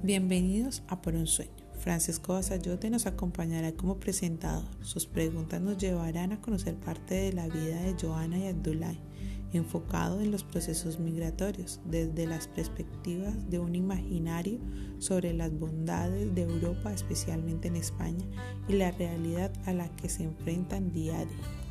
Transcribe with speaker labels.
Speaker 1: Bienvenidos a Por un Sueño. Francisco Basayote nos acompañará como presentador. Sus preguntas nos llevarán a conocer parte de la vida de Joana y Abdullah, enfocado en los procesos migratorios, desde las perspectivas de un imaginario sobre las bondades de Europa, especialmente en España, y la realidad a la que se enfrentan día a día.